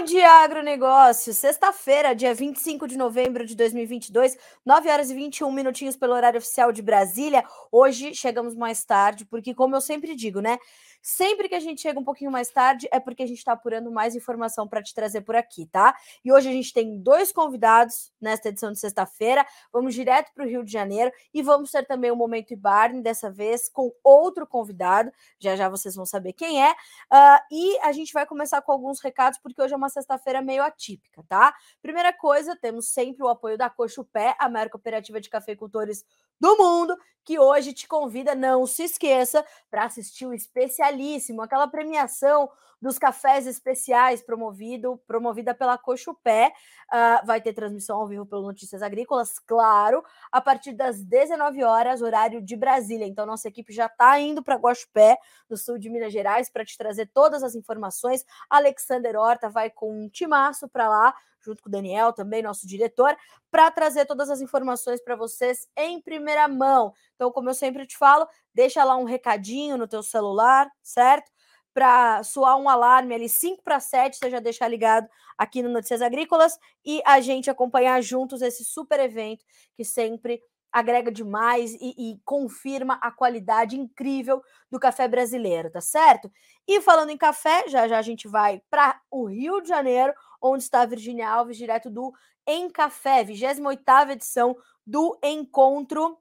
Bom dia, agronegócio. Sexta-feira, dia 25 de novembro de 2022, 9 horas e 21 minutinhos pelo horário oficial de Brasília. Hoje chegamos mais tarde, porque, como eu sempre digo, né? Sempre que a gente chega um pouquinho mais tarde, é porque a gente está apurando mais informação para te trazer por aqui, tá? E hoje a gente tem dois convidados nesta edição de sexta-feira. Vamos direto para o Rio de Janeiro e vamos ter também o um Momento Ibarne, dessa vez com outro convidado. Já já vocês vão saber quem é. Uh, e a gente vai começar com alguns recados, porque hoje é uma sexta-feira meio atípica, tá? Primeira coisa, temos sempre o apoio da Coxa Pé, a maior cooperativa de cafeicultores do mundo, que hoje te convida, não se esqueça, para assistir o especialíssimo, aquela premiação dos cafés especiais promovido, promovida pela Cochupé. Uh, vai ter transmissão ao vivo pelo Notícias Agrícolas, claro, a partir das 19 horas, horário de Brasília. Então, nossa equipe já está indo para Guaxupé, no sul de Minas Gerais, para te trazer todas as informações. Alexander Horta vai com um timaço para lá junto com o Daniel, também nosso diretor, para trazer todas as informações para vocês em primeira mão. Então, como eu sempre te falo, deixa lá um recadinho no teu celular, certo? Para soar um alarme ali 5 para 7, você já deixar ligado aqui no Notícias Agrícolas e a gente acompanhar juntos esse super evento que sempre agrega demais e, e, confirma a qualidade incrível do café brasileiro, tá certo? E falando em café, já já a gente vai para o Rio de Janeiro, onde está a Virginia Alves, direto do Em Café, 28ª edição do Encontro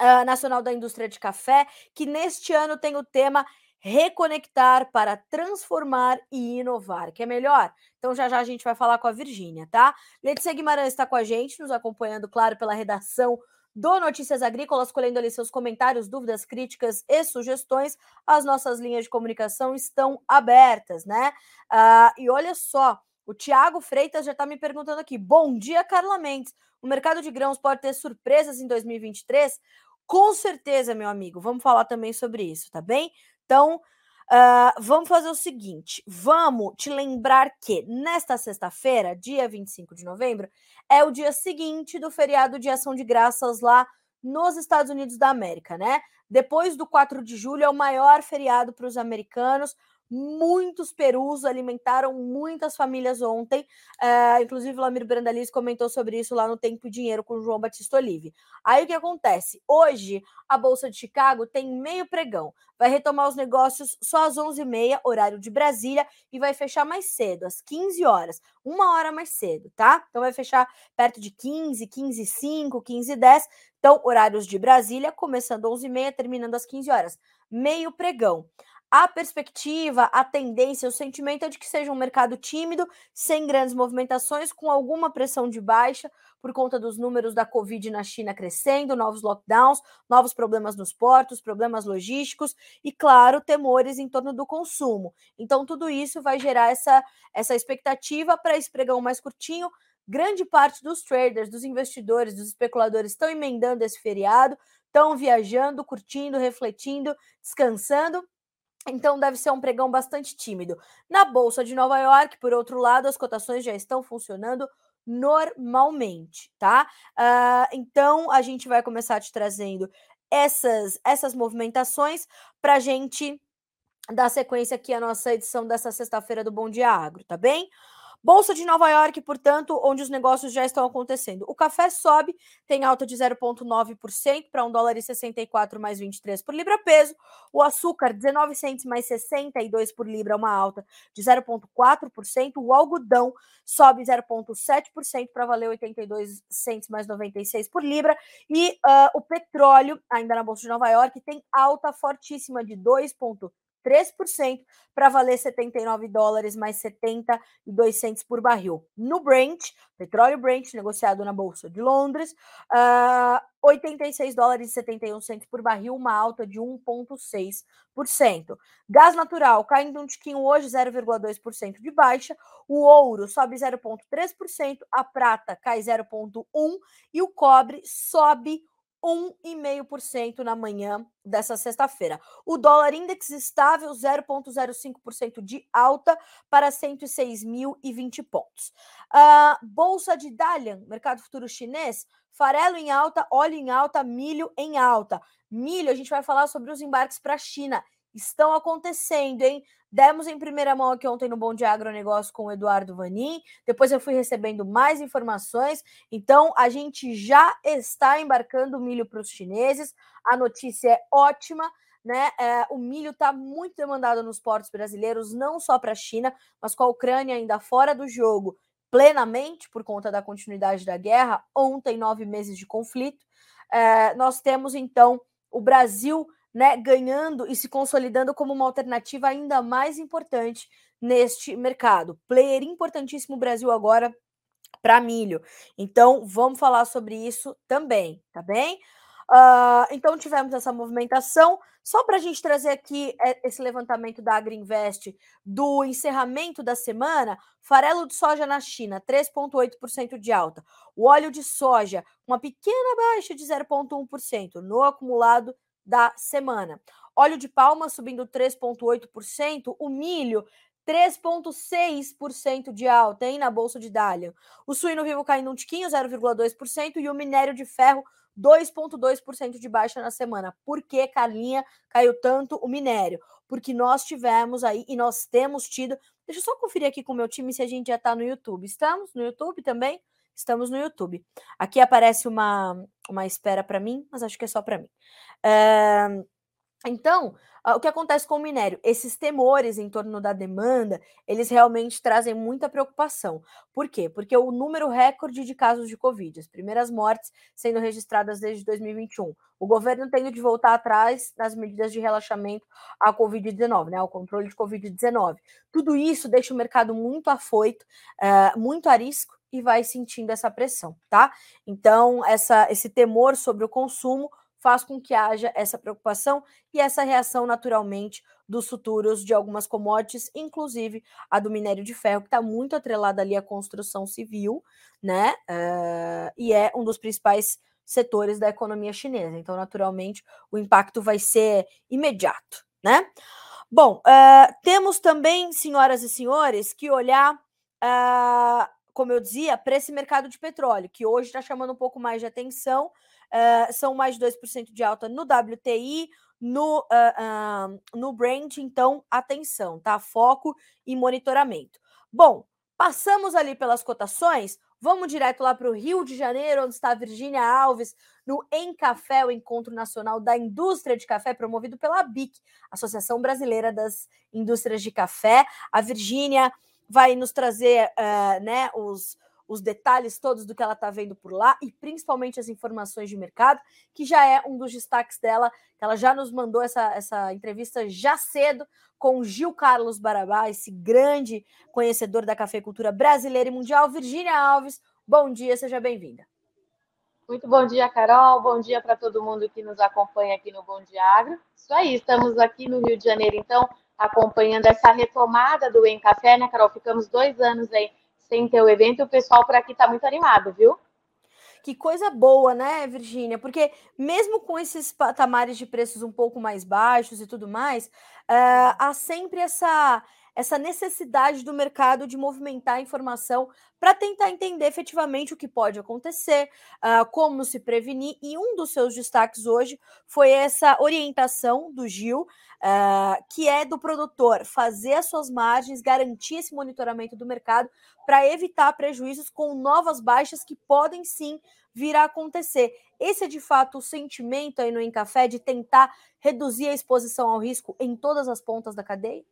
uh, Nacional da Indústria de Café, que neste ano tem o tema reconectar para transformar e inovar, que é melhor? Então já já a gente vai falar com a Virgínia, tá? Letícia Guimarães está com a gente, nos acompanhando, claro, pela redação do Notícias Agrícolas, colhendo ali seus comentários, dúvidas, críticas e sugestões. As nossas linhas de comunicação estão abertas, né? Uh, e olha só, o Tiago Freitas já está me perguntando aqui. Bom dia, Carla Mendes. O mercado de grãos pode ter surpresas em 2023? Com certeza, meu amigo. Vamos falar também sobre isso, tá bem? Então, uh, vamos fazer o seguinte: vamos te lembrar que nesta sexta-feira, dia 25 de novembro, é o dia seguinte do feriado de ação de graças lá nos Estados Unidos da América, né? Depois do 4 de julho, é o maior feriado para os americanos. Muitos perus alimentaram muitas famílias ontem. Uh, inclusive, o Lamir Brandalis comentou sobre isso lá no Tempo e Dinheiro com o João Batista Olive. Aí o que acontece? Hoje, a Bolsa de Chicago tem meio pregão. Vai retomar os negócios só às 11h30, horário de Brasília, e vai fechar mais cedo, às 15 horas. Uma hora mais cedo, tá? Então vai fechar perto de 15, 15 5, 15 10. Então, horários de Brasília, começando às 11h30, terminando às 15 horas. Meio pregão. A perspectiva, a tendência, o sentimento é de que seja um mercado tímido, sem grandes movimentações, com alguma pressão de baixa por conta dos números da Covid na China crescendo, novos lockdowns, novos problemas nos portos, problemas logísticos e, claro, temores em torno do consumo. Então, tudo isso vai gerar essa, essa expectativa para esse pregão mais curtinho. Grande parte dos traders, dos investidores, dos especuladores estão emendando esse feriado, estão viajando, curtindo, refletindo, descansando então deve ser um pregão bastante tímido. Na Bolsa de Nova York, por outro lado, as cotações já estão funcionando normalmente, tá? Uh, então a gente vai começar te trazendo essas, essas movimentações para gente dar sequência aqui à nossa edição dessa sexta-feira do Bom Dia Agro, tá bem? Bolsa de Nova York, portanto, onde os negócios já estão acontecendo. O café sobe, tem alta de 0,9% para 1 dólar e 64 mais 23 por libra peso. O açúcar, 19 centos mais 62 por libra, uma alta de 0,4%. O algodão sobe 0,7% para valer 82 centos mais 96 por libra. E uh, o petróleo, ainda na Bolsa de Nova York, tem alta fortíssima de 2,3%. 3% para valer 79 dólares mais 72 centos por barril. No Brent, petróleo Brent, negociado na Bolsa de Londres, uh, ah, 86 dólares e 71 centos por barril, uma alta de 1,6%. Gás natural caindo um tiquinho hoje, 0,2% de baixa. O ouro sobe 0,3%, a prata cai 0,1% e o cobre sobe 1,5% na manhã dessa sexta-feira. O dólar index estável 0,05% de alta para 106.020 pontos. Uh, Bolsa de Dalian, mercado futuro chinês, farelo em alta, óleo em alta, milho em alta. Milho, a gente vai falar sobre os embarques para a China. Estão acontecendo, hein? Demos em primeira mão aqui ontem no Bom de Agronegócio com o Eduardo Vanin. Depois eu fui recebendo mais informações. Então, a gente já está embarcando milho para os chineses. A notícia é ótima. Né? É, o milho está muito demandado nos portos brasileiros, não só para a China, mas com a Ucrânia ainda fora do jogo plenamente por conta da continuidade da guerra. Ontem, nove meses de conflito. É, nós temos então o Brasil né, ganhando e se consolidando como uma alternativa ainda mais importante neste mercado. Player importantíssimo Brasil agora para milho. Então, vamos falar sobre isso também, tá bem? Uh, então, tivemos essa movimentação. Só para a gente trazer aqui é, esse levantamento da Agriinvest do encerramento da semana, farelo de soja na China, 3,8% de alta. O óleo de soja, uma pequena baixa de 0,1% no acumulado da semana. Óleo de palma subindo 3,8%, o milho 3,6% de alta hein, na Bolsa de Dália. O suíno vivo caindo um tiquinho, 0,2%, e o minério de ferro 2,2% de baixa na semana. Por que, Carlinha, caiu tanto o minério? Porque nós tivemos aí, e nós temos tido. Deixa eu só conferir aqui com o meu time se a gente já está no YouTube. Estamos no YouTube também? Estamos no YouTube. Aqui aparece uma, uma espera para mim, mas acho que é só para mim. É... Então, o que acontece com o minério? Esses temores em torno da demanda, eles realmente trazem muita preocupação. Por quê? Porque o número recorde de casos de Covid, as primeiras mortes sendo registradas desde 2021, o governo tendo de voltar atrás nas medidas de relaxamento à Covid-19, né, ao controle de Covid-19. Tudo isso deixa o mercado muito afoito, uh, muito a risco, e vai sentindo essa pressão, tá? Então, essa, esse temor sobre o consumo faz com que haja essa preocupação e essa reação naturalmente dos futuros de algumas commodities, inclusive a do minério de ferro, que está muito atrelada ali à construção civil, né? Uh, e é um dos principais setores da economia chinesa. Então, naturalmente, o impacto vai ser imediato, né? Bom, uh, temos também, senhoras e senhores, que olhar uh, como eu dizia, para esse mercado de petróleo, que hoje está chamando um pouco mais de atenção, uh, são mais de 2% de alta no WTI, no, uh, uh, no Brent, então atenção, tá? Foco e monitoramento. Bom, passamos ali pelas cotações, vamos direto lá para o Rio de Janeiro, onde está a Virgínia Alves, no Em Café, o Encontro Nacional da Indústria de Café, promovido pela BIC, Associação Brasileira das Indústrias de Café. A Virgínia vai nos trazer uh, né, os, os detalhes todos do que ela está vendo por lá e principalmente as informações de mercado, que já é um dos destaques dela, ela já nos mandou essa, essa entrevista já cedo com Gil Carlos Barabá, esse grande conhecedor da cafeicultura brasileira e mundial. Virgínia Alves, bom dia, seja bem-vinda. Muito bom dia, Carol. Bom dia para todo mundo que nos acompanha aqui no Bom Dia Agro. Isso aí, estamos aqui no Rio de Janeiro, então, acompanhando essa retomada do Em Café, né, Carol? Ficamos dois anos aí sem ter o evento e o pessoal por aqui está muito animado, viu? Que coisa boa, né, Virgínia? Porque mesmo com esses patamares de preços um pouco mais baixos e tudo mais, uh, há sempre essa essa necessidade do mercado de movimentar a informação para tentar entender efetivamente o que pode acontecer, uh, como se prevenir. E um dos seus destaques hoje foi essa orientação do Gil, uh, que é do produtor fazer as suas margens, garantir esse monitoramento do mercado para evitar prejuízos com novas baixas que podem sim vir a acontecer. Esse é de fato o sentimento aí no Encafé de tentar reduzir a exposição ao risco em todas as pontas da cadeia?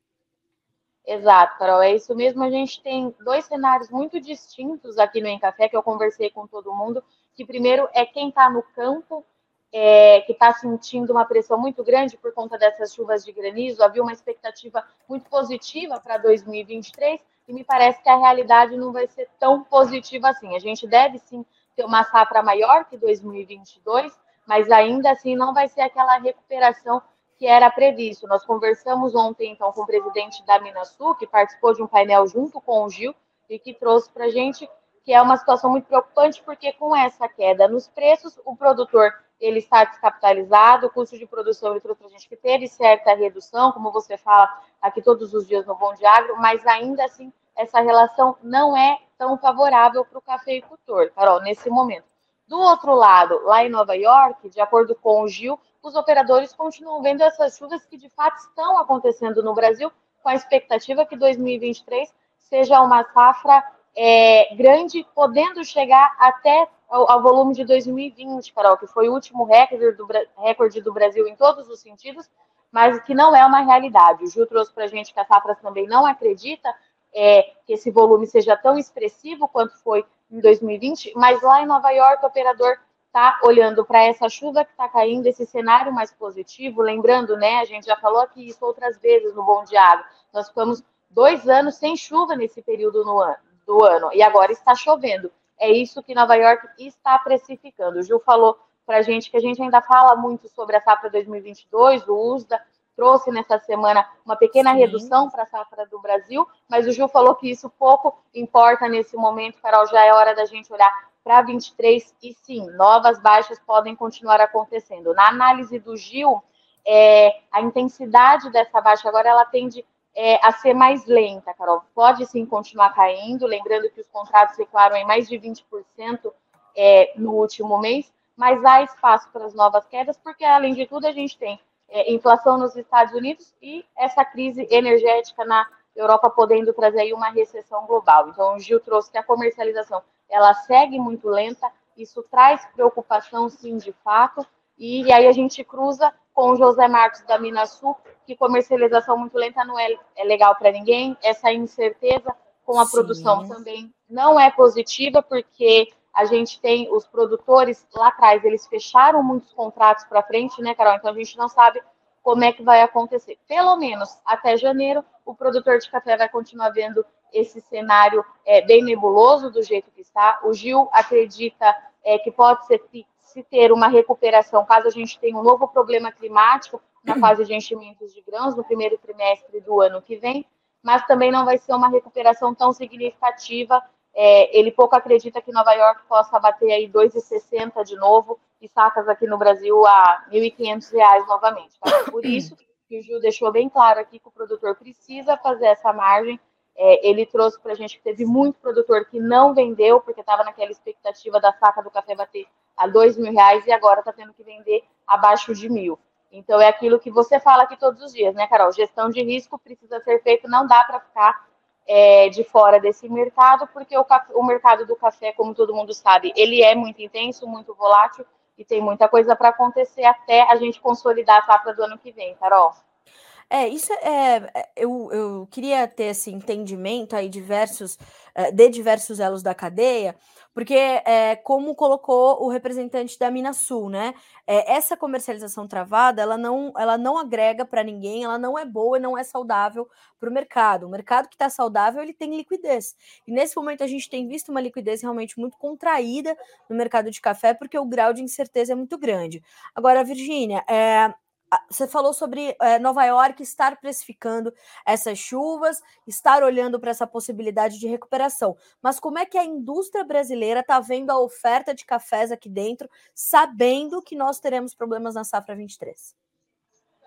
Exato, Carol, é isso mesmo. A gente tem dois cenários muito distintos aqui no Encafé, que eu conversei com todo mundo, que primeiro é quem está no campo, é, que está sentindo uma pressão muito grande por conta dessas chuvas de granizo, havia uma expectativa muito positiva para 2023, e me parece que a realidade não vai ser tão positiva assim. A gente deve sim ter uma safra maior que 2022, mas ainda assim não vai ser aquela recuperação que era previsto. Nós conversamos ontem, então, com o presidente da Minasul, que participou de um painel junto com o Gil, e que trouxe para a gente que é uma situação muito preocupante, porque com essa queda nos preços, o produtor ele está descapitalizado, o custo de produção, ele trouxe a gente que teve certa redução, como você fala aqui todos os dias no Bom Agro, mas ainda assim, essa relação não é tão favorável para o cafeicultor, Carol, nesse momento. Do outro lado, lá em Nova York, de acordo com o Gil, os operadores continuam vendo essas chuvas que de fato estão acontecendo no Brasil, com a expectativa que 2023 seja uma safra é, grande, podendo chegar até ao, ao, volume de 2020, Carol, que foi o último recorde do, recorde do Brasil em todos os sentidos, mas que não é uma realidade. O Gil trouxe para a gente que a safra também não acredita é, que esse volume seja tão expressivo quanto foi em 2020, mas lá em Nova York o operador está olhando para essa chuva que está caindo, esse cenário mais positivo, lembrando, né, a gente já falou aqui isso outras vezes no Bom Diário, nós ficamos dois anos sem chuva nesse período ano, do ano, e agora está chovendo. É isso que Nova York está precificando. O Gil falou para a gente que a gente ainda fala muito sobre a safra 2022, o USDA trouxe nessa semana uma pequena Sim. redução para a safra do Brasil, mas o Gil falou que isso pouco importa nesse momento, Carol, já é hora da gente olhar para 23 e sim, novas baixas podem continuar acontecendo. Na análise do Gil, é, a intensidade dessa baixa agora ela tende é, a ser mais lenta, Carol. Pode sim continuar caindo, lembrando que os contratos recuaram em mais de 20% é, no último mês, mas há espaço para as novas quedas, porque além de tudo a gente tem é, inflação nos Estados Unidos e essa crise energética na Europa podendo trazer aí uma recessão global. Então o Gil trouxe que a comercialização ela segue muito lenta, isso traz preocupação sim de fato, e aí a gente cruza com o José Marcos da Minasul, que comercialização muito lenta não é, é legal para ninguém, essa incerteza com a sim. produção também não é positiva, porque a gente tem os produtores lá atrás, eles fecharam muitos contratos para frente, né, Carol? Então a gente não sabe como é que vai acontecer. Pelo menos até janeiro, o produtor de café vai continuar vendo esse cenário é, bem nebuloso do jeito que está. O Gil acredita é, que pode ser, se ter uma recuperação caso a gente tenha um novo problema climático na fase de enchimentos de grãos no primeiro trimestre do ano que vem, mas também não vai ser uma recuperação tão significativa. É, ele pouco acredita que Nova York possa bater aí 2,60 de novo e sacas aqui no Brasil a R$ 1.500 novamente. Tá? Por isso que o Gil deixou bem claro aqui que o produtor precisa fazer essa margem é, ele trouxe para a gente que teve muito produtor que não vendeu, porque estava naquela expectativa da saca do café bater a dois mil reais e agora está tendo que vender abaixo de mil. Então é aquilo que você fala aqui todos os dias, né, Carol? Gestão de risco precisa ser feito, não dá para ficar é, de fora desse mercado, porque o, o mercado do café, como todo mundo sabe, ele é muito intenso, muito volátil e tem muita coisa para acontecer até a gente consolidar a safra do ano que vem, Carol. É, isso é, é. Eu, eu queria ter esse entendimento aí diversos, é, de diversos elos da cadeia, porque é, como colocou o representante da Minasul, né? É, essa comercialização travada ela não, ela não agrega para ninguém, ela não é boa e não é saudável para o mercado. O mercado que está saudável ele tem liquidez. E nesse momento a gente tem visto uma liquidez realmente muito contraída no mercado de café, porque o grau de incerteza é muito grande. Agora, Virgínia, é, você falou sobre é, Nova York estar precificando essas chuvas, estar olhando para essa possibilidade de recuperação. Mas como é que a indústria brasileira está vendo a oferta de cafés aqui dentro, sabendo que nós teremos problemas na safra 23?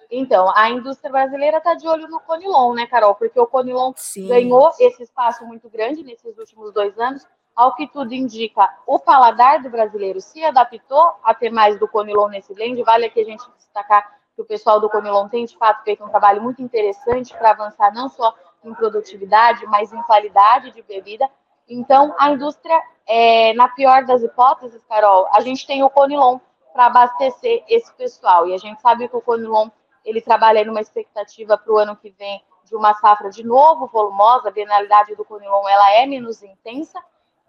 Então, a indústria brasileira está de olho no Conilon, né, Carol? Porque o Conilon Sim. ganhou esse espaço muito grande nesses últimos dois anos. Ao que tudo indica, o paladar do brasileiro se adaptou a ter mais do Conilon nesse blend. Vale aqui a gente destacar que o pessoal do Conilon tem, de fato, feito um trabalho muito interessante para avançar não só em produtividade, mas em qualidade de bebida. Então, a indústria, é, na pior das hipóteses, Carol, a gente tem o Conilon para abastecer esse pessoal. E a gente sabe que o Conilon ele trabalha numa expectativa para o ano que vem de uma safra de novo volumosa, a bienalidade do Conilon ela é menos intensa,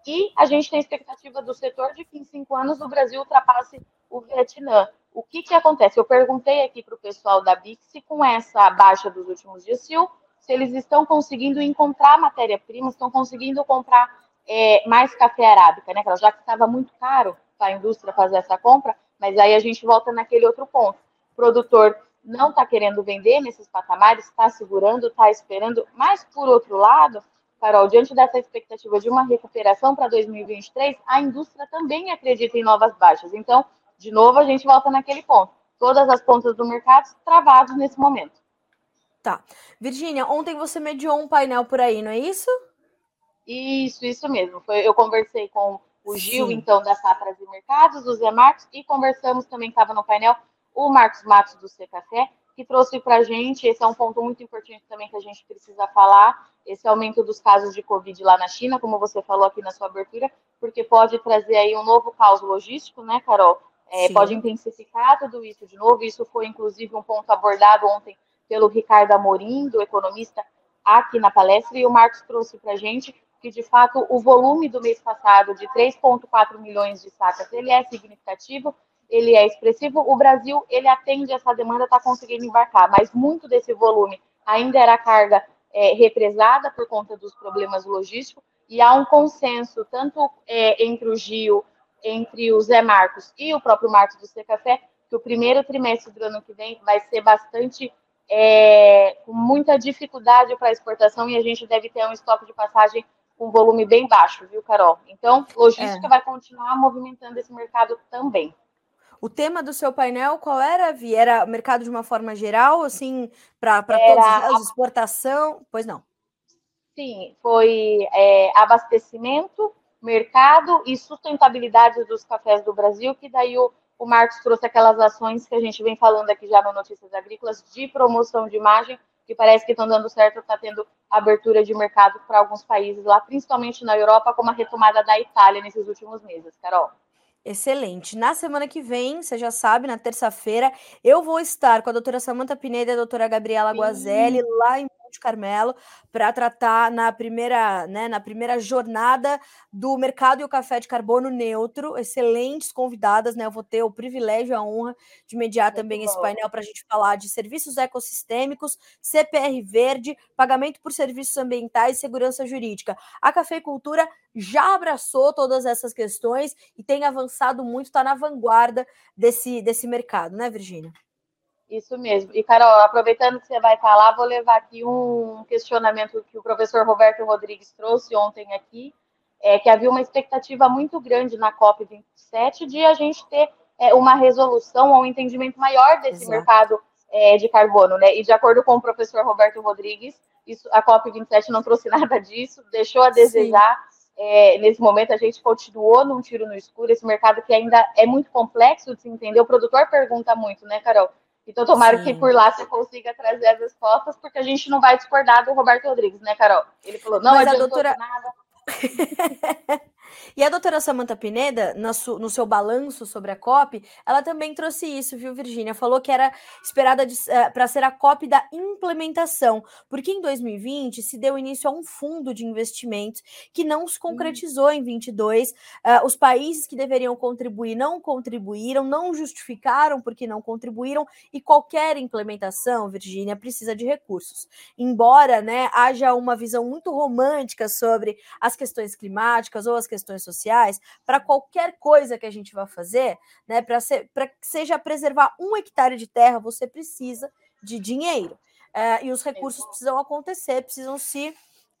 e a gente tem expectativa do setor de que em cinco anos o Brasil ultrapasse o Vietnã o que, que acontece? Eu perguntei aqui para o pessoal da Bix com essa baixa dos últimos dias, se, se eles estão conseguindo encontrar matéria-prima, estão conseguindo comprar é, mais café arábica, né? Já que estava muito caro para a indústria fazer essa compra, mas aí a gente volta naquele outro ponto. O produtor não está querendo vender nesses patamares, está segurando, está esperando, mas por outro lado, Carol, diante dessa expectativa de uma recuperação para 2023, a indústria também acredita em novas baixas. Então, de novo, a gente volta naquele ponto. Todas as pontas do mercado travadas nesse momento. Tá. Virgínia, ontem você mediou um painel por aí, não é isso? Isso, isso mesmo. Foi, eu conversei com o Gil, Sim. então, da Safras e Mercados, o Zé Marcos, e conversamos também, estava no painel, o Marcos Matos do C Café, que trouxe para a gente, esse é um ponto muito importante também que a gente precisa falar, esse aumento dos casos de Covid lá na China, como você falou aqui na sua abertura, porque pode trazer aí um novo caos logístico, né, Carol? É, pode intensificar tudo isso de novo. Isso foi, inclusive, um ponto abordado ontem pelo Ricardo Amorim, do economista, aqui na palestra, e o Marcos trouxe para a gente que, de fato, o volume do mês passado de 3,4 milhões de sacas, ele é significativo, ele é expressivo. O Brasil, ele atende essa demanda, está conseguindo embarcar, mas muito desse volume ainda era carga é, represada por conta dos problemas logísticos, e há um consenso, tanto é, entre o Gil, entre o Zé Marcos e o próprio Marcos do Café, que o primeiro trimestre do ano que vem vai ser bastante é, com muita dificuldade para exportação e a gente deve ter um estoque de passagem com volume bem baixo, viu, Carol? Então, logística é. vai continuar movimentando esse mercado também. O tema do seu painel qual era, Vi? Era mercado de uma forma geral, assim, para todos os exportação? Pois não. Sim, foi é, abastecimento, mercado e sustentabilidade dos cafés do Brasil, que daí o, o Marcos trouxe aquelas ações que a gente vem falando aqui já no Notícias Agrícolas de promoção de imagem, que parece que estão dando certo, está tendo abertura de mercado para alguns países lá, principalmente na Europa, como a retomada da Itália nesses últimos meses, Carol. Excelente. Na semana que vem, você já sabe, na terça-feira, eu vou estar com a doutora Samanta Pineda e a doutora Gabriela Guazelli lá em Monte Carmelo para tratar na primeira, né, na primeira jornada do mercado e o café de carbono neutro. Excelentes convidadas, né? Eu vou ter o privilégio e a honra de mediar Muito também bom. esse painel para a gente falar de serviços ecossistêmicos, CPR verde, pagamento por serviços ambientais e segurança jurídica. A cafeicultura já abraçou todas essas questões e tem avançado muito, está na vanguarda desse, desse mercado, né, Virgínia? Isso mesmo. E, Carol, aproveitando que você vai estar lá, vou levar aqui um questionamento que o professor Roberto Rodrigues trouxe ontem aqui, é, que havia uma expectativa muito grande na COP27 de a gente ter é, uma resolução ou um entendimento maior desse Exato. mercado é, de carbono, né? E de acordo com o professor Roberto Rodrigues, isso, a COP27 não trouxe nada disso, deixou a desejar. É, nesse momento a gente continuou num tiro no escuro, esse mercado que ainda é muito complexo de se entender. O produtor pergunta muito, né, Carol? Então, tomara Sim. que por lá você consiga trazer as respostas, porque a gente não vai discordar do Roberto Rodrigues, né, Carol? Ele falou, não Mas a doutora... nada. e a doutora Samanta Pineda, no seu balanço sobre a COP, ela também trouxe isso, viu, Virgínia? Falou que era esperada eh, para ser a COP da implementação, porque em 2020 se deu início a um fundo de investimentos que não se concretizou hum. em 22. Uh, eh, os países que deveriam contribuir não contribuíram, não justificaram porque não contribuíram, e qualquer implementação, Virgínia, precisa de recursos. Embora né, haja uma visão muito romântica sobre as questões climáticas ou as questões sociais, para qualquer coisa que a gente vá fazer, né, para que seja preservar um hectare de terra, você precisa de dinheiro. É, e os recursos precisam acontecer, precisam se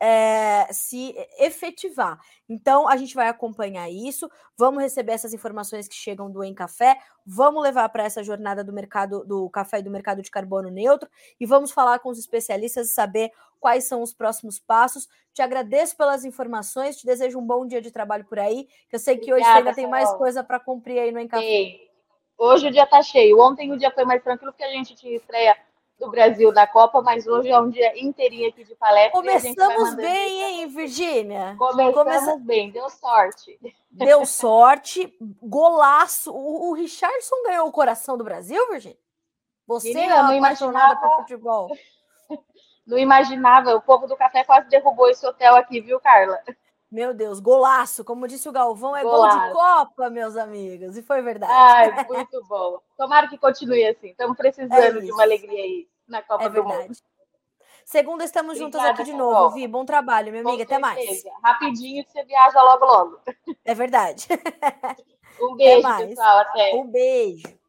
é, se efetivar. Então, a gente vai acompanhar isso, vamos receber essas informações que chegam do Em Café, vamos levar para essa jornada do mercado do café e do mercado de carbono neutro e vamos falar com os especialistas e saber quais são os próximos passos. Te agradeço pelas informações, te desejo um bom dia de trabalho por aí, que eu sei que Obrigada, hoje ainda tem mais coisa para cumprir aí no Em Café. Hoje o dia está cheio. Ontem o dia foi mais tranquilo porque a gente tinha estreia do Brasil da Copa, mas hoje é um dia inteirinho aqui de palestra. Começamos bem, hein, Virgínia? Começamos Começa... bem, deu sorte. Deu sorte, golaço. O, o Richardson ganhou o coração do Brasil, Virgínia? Você Menina, é apaixonada por futebol. Não imaginava, o povo do café quase derrubou esse hotel aqui, viu, Carla? Meu Deus, golaço! Como disse o Galvão, é golaço. gol de Copa, meus amigos. E foi verdade. Ai, muito bom. Tomara que continue assim. Estamos precisando é de uma alegria aí na Copa é do verdade. Mundo. Segunda, estamos Obrigada, juntas aqui de novo, Vi. Bom trabalho, minha amiga. Até mais. Rapidinho que você viaja logo, logo. É verdade. Um beijo, pessoal. Até. Um beijo.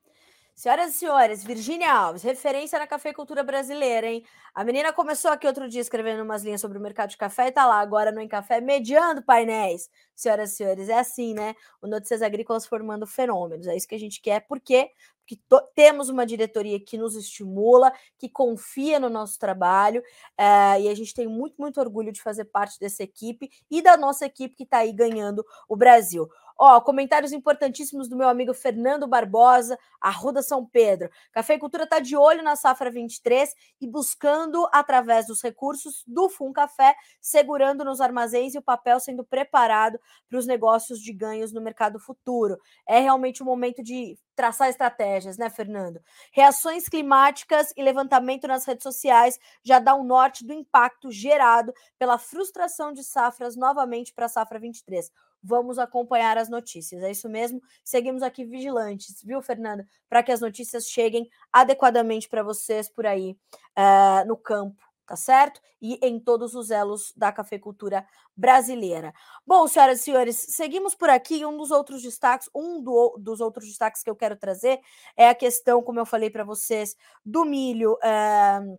Senhoras e senhores, Virgínia Alves, referência na cafeicultura brasileira, hein? A menina começou aqui outro dia escrevendo umas linhas sobre o mercado de café e tá lá agora no Em Café mediando painéis. Senhoras e senhores, é assim, né? O Notícias Agrícolas formando fenômenos. É isso que a gente quer. Por quê? Porque temos uma diretoria que nos estimula, que confia no nosso trabalho, é, e a gente tem muito, muito orgulho de fazer parte dessa equipe e da nossa equipe que está aí ganhando o Brasil. Ó, comentários importantíssimos do meu amigo Fernando Barbosa, Arruda São Pedro. Cafeicultura está de olho na safra 23 e buscando, através dos recursos do Fun Café, segurando nos armazéns e o papel sendo preparado para os negócios de ganhos no mercado futuro. É realmente o momento de traçar estratégias, né, Fernando? Reações climáticas e levantamento nas redes sociais já dá um norte do impacto gerado pela frustração de safras novamente para a safra 23 vamos acompanhar as notícias. É isso mesmo. Seguimos aqui vigilantes, viu, Fernanda? Para que as notícias cheguem adequadamente para vocês por aí uh, no campo, tá certo? E em todos os elos da cafeicultura brasileira. Bom, senhoras e senhores, seguimos por aqui. Um dos outros destaques, um do, dos outros destaques que eu quero trazer é a questão, como eu falei para vocês, do milho. Uh,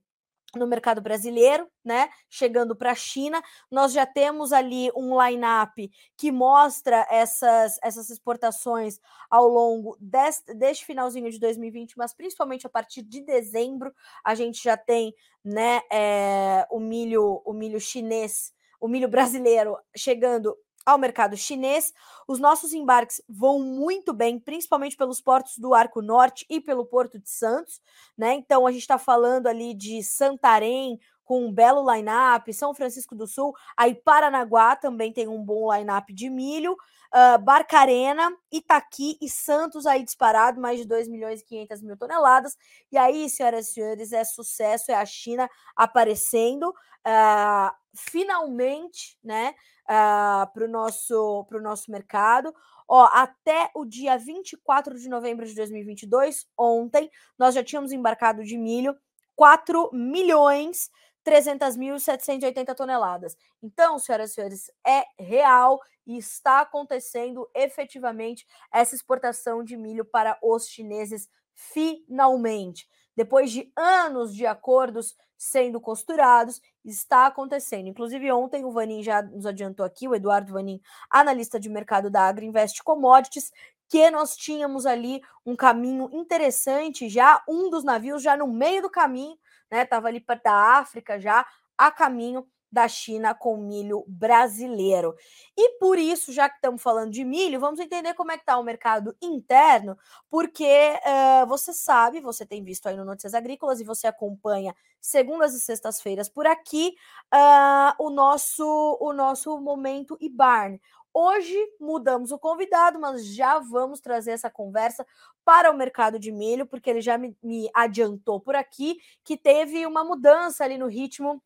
no mercado brasileiro, né? Chegando para a China, nós já temos ali um line-up que mostra essas, essas exportações ao longo deste, deste finalzinho de 2020, mas principalmente a partir de dezembro, a gente já tem né, é, o milho, o milho chinês, o milho brasileiro chegando ao mercado chinês. Os nossos embarques vão muito bem, principalmente pelos portos do Arco Norte e pelo Porto de Santos, né? Então a gente está falando ali de Santarém com um belo line-up, São Francisco do Sul, aí Paranaguá também tem um bom line-up de milho, uh, Barcarena, Itaqui e Santos aí disparado, mais de 2 milhões e 500 mil toneladas. E aí, senhoras e senhores, é sucesso, é a China aparecendo, uh, finalmente, né? uh, para o nosso, nosso mercado. Ó, até o dia 24 de novembro de 2022, ontem, nós já tínhamos embarcado de milho 4 milhões 300.780 toneladas. Então, senhoras e senhores, é real e está acontecendo efetivamente essa exportação de milho para os chineses finalmente. Depois de anos de acordos sendo costurados, está acontecendo. Inclusive, ontem o Vanin já nos adiantou aqui, o Eduardo Vanin, analista de mercado da Agriinvest Commodities, que nós tínhamos ali um caminho interessante já, um dos navios já no meio do caminho, né? Estava ali perto da África já, a caminho da China com milho brasileiro. E por isso, já que estamos falando de milho, vamos entender como é que está o mercado interno, porque uh, você sabe, você tem visto aí no Notícias Agrícolas e você acompanha segundas e sextas-feiras por aqui uh, o nosso o nosso momento IBARN. Hoje mudamos o convidado, mas já vamos trazer essa conversa para o mercado de milho, porque ele já me, me adiantou por aqui que teve uma mudança ali no ritmo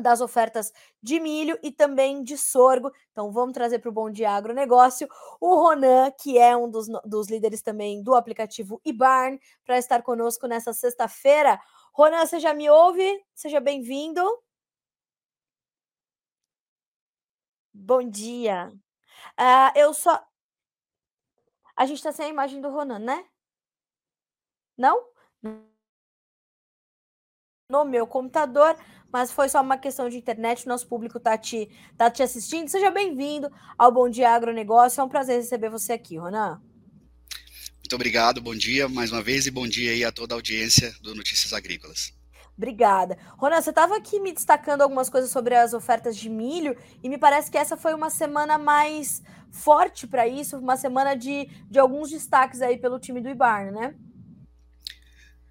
das ofertas de milho e também de sorgo. Então vamos trazer para o Bom Dia Agronegócio o Ronan, que é um dos, dos líderes também do aplicativo eBarn, para estar conosco nessa sexta-feira. Ronan, você já me ouve? Seja bem-vindo. Bom dia. Uh, eu só. A gente está sem a imagem do Ronan, né? Não? No meu computador mas foi só uma questão de internet. Nosso público está te, tá te assistindo. Seja bem-vindo ao Bom Dia Agronegócio. É um prazer receber você aqui, Ronan. Muito obrigado, bom dia mais uma vez e bom dia aí a toda a audiência do Notícias Agrícolas. Obrigada. Ronan, você estava aqui me destacando algumas coisas sobre as ofertas de milho e me parece que essa foi uma semana mais forte para isso, uma semana de, de alguns destaques aí pelo time do Ibarne, né?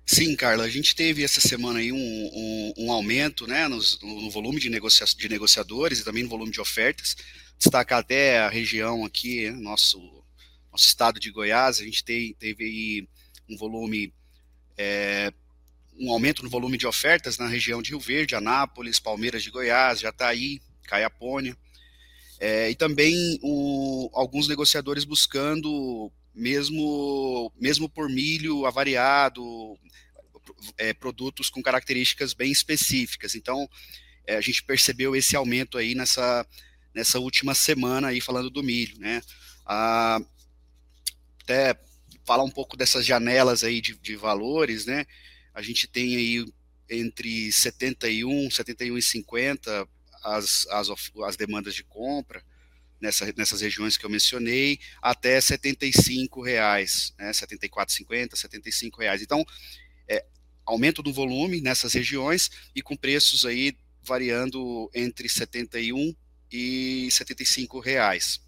Sim, Carla, a gente teve essa semana aí um, um, um aumento né, no, volume de, negocia de negociadores e também no volume de ofertas. Destacar até a região aqui, nosso, nosso estado de Goiás, a gente teve aí um volume, é, um aumento no volume de ofertas na região de Rio Verde, Anápolis, Palmeiras de Goiás, Jataí, Caiapônia. É, e também o, alguns negociadores buscando mesmo, mesmo por milho avariado, é, produtos com características bem específicas. Então, é, a gente percebeu esse aumento aí nessa, nessa última semana aí falando do milho, né? Ah, até falar um pouco dessas janelas aí de, de valores, né? A gente tem aí entre 71, 71 e 50 as, as, as demandas de compra nessa, nessas regiões que eu mencionei, até 75 reais, né? 74,50, 75 reais. Então, é, aumento do volume nessas regiões e com preços aí variando entre 71 e 75 reais.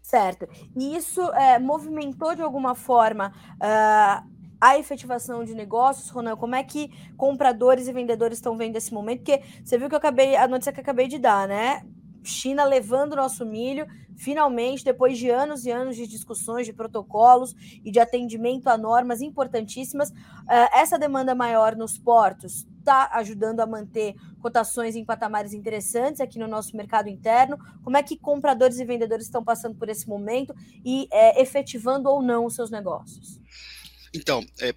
Certo. E isso é, movimentou de alguma forma uh, a efetivação de negócios, Ronan? Como é que compradores e vendedores estão vendo esse momento? Porque você viu que eu acabei, a notícia que eu acabei de dar, né? China levando nosso milho, finalmente, depois de anos e anos de discussões, de protocolos e de atendimento a normas importantíssimas, uh, essa demanda maior nos portos está ajudando a manter cotações em patamares interessantes aqui no nosso mercado interno. Como é que compradores e vendedores estão passando por esse momento e é, efetivando ou não os seus negócios? Então, é,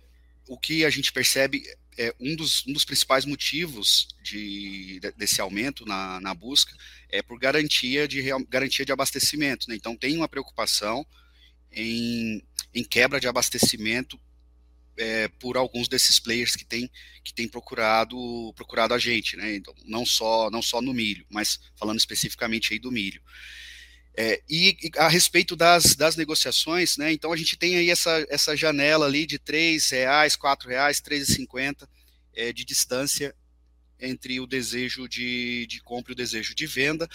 o que a gente percebe é um dos, um dos principais motivos de, desse aumento na, na busca é por garantia de, garantia de abastecimento. Né? Então, tem uma preocupação em, em quebra de abastecimento é, por alguns desses players que têm que tem procurado procurado a gente, né? Então, não só não só no milho, mas falando especificamente aí do milho. É, e, e, a respeito das, das negociações, né? Então a gente tem aí essa, essa janela ali de três reais, quatro reais, três e cinquenta é, de distância entre o desejo de, de compra e o desejo de venda.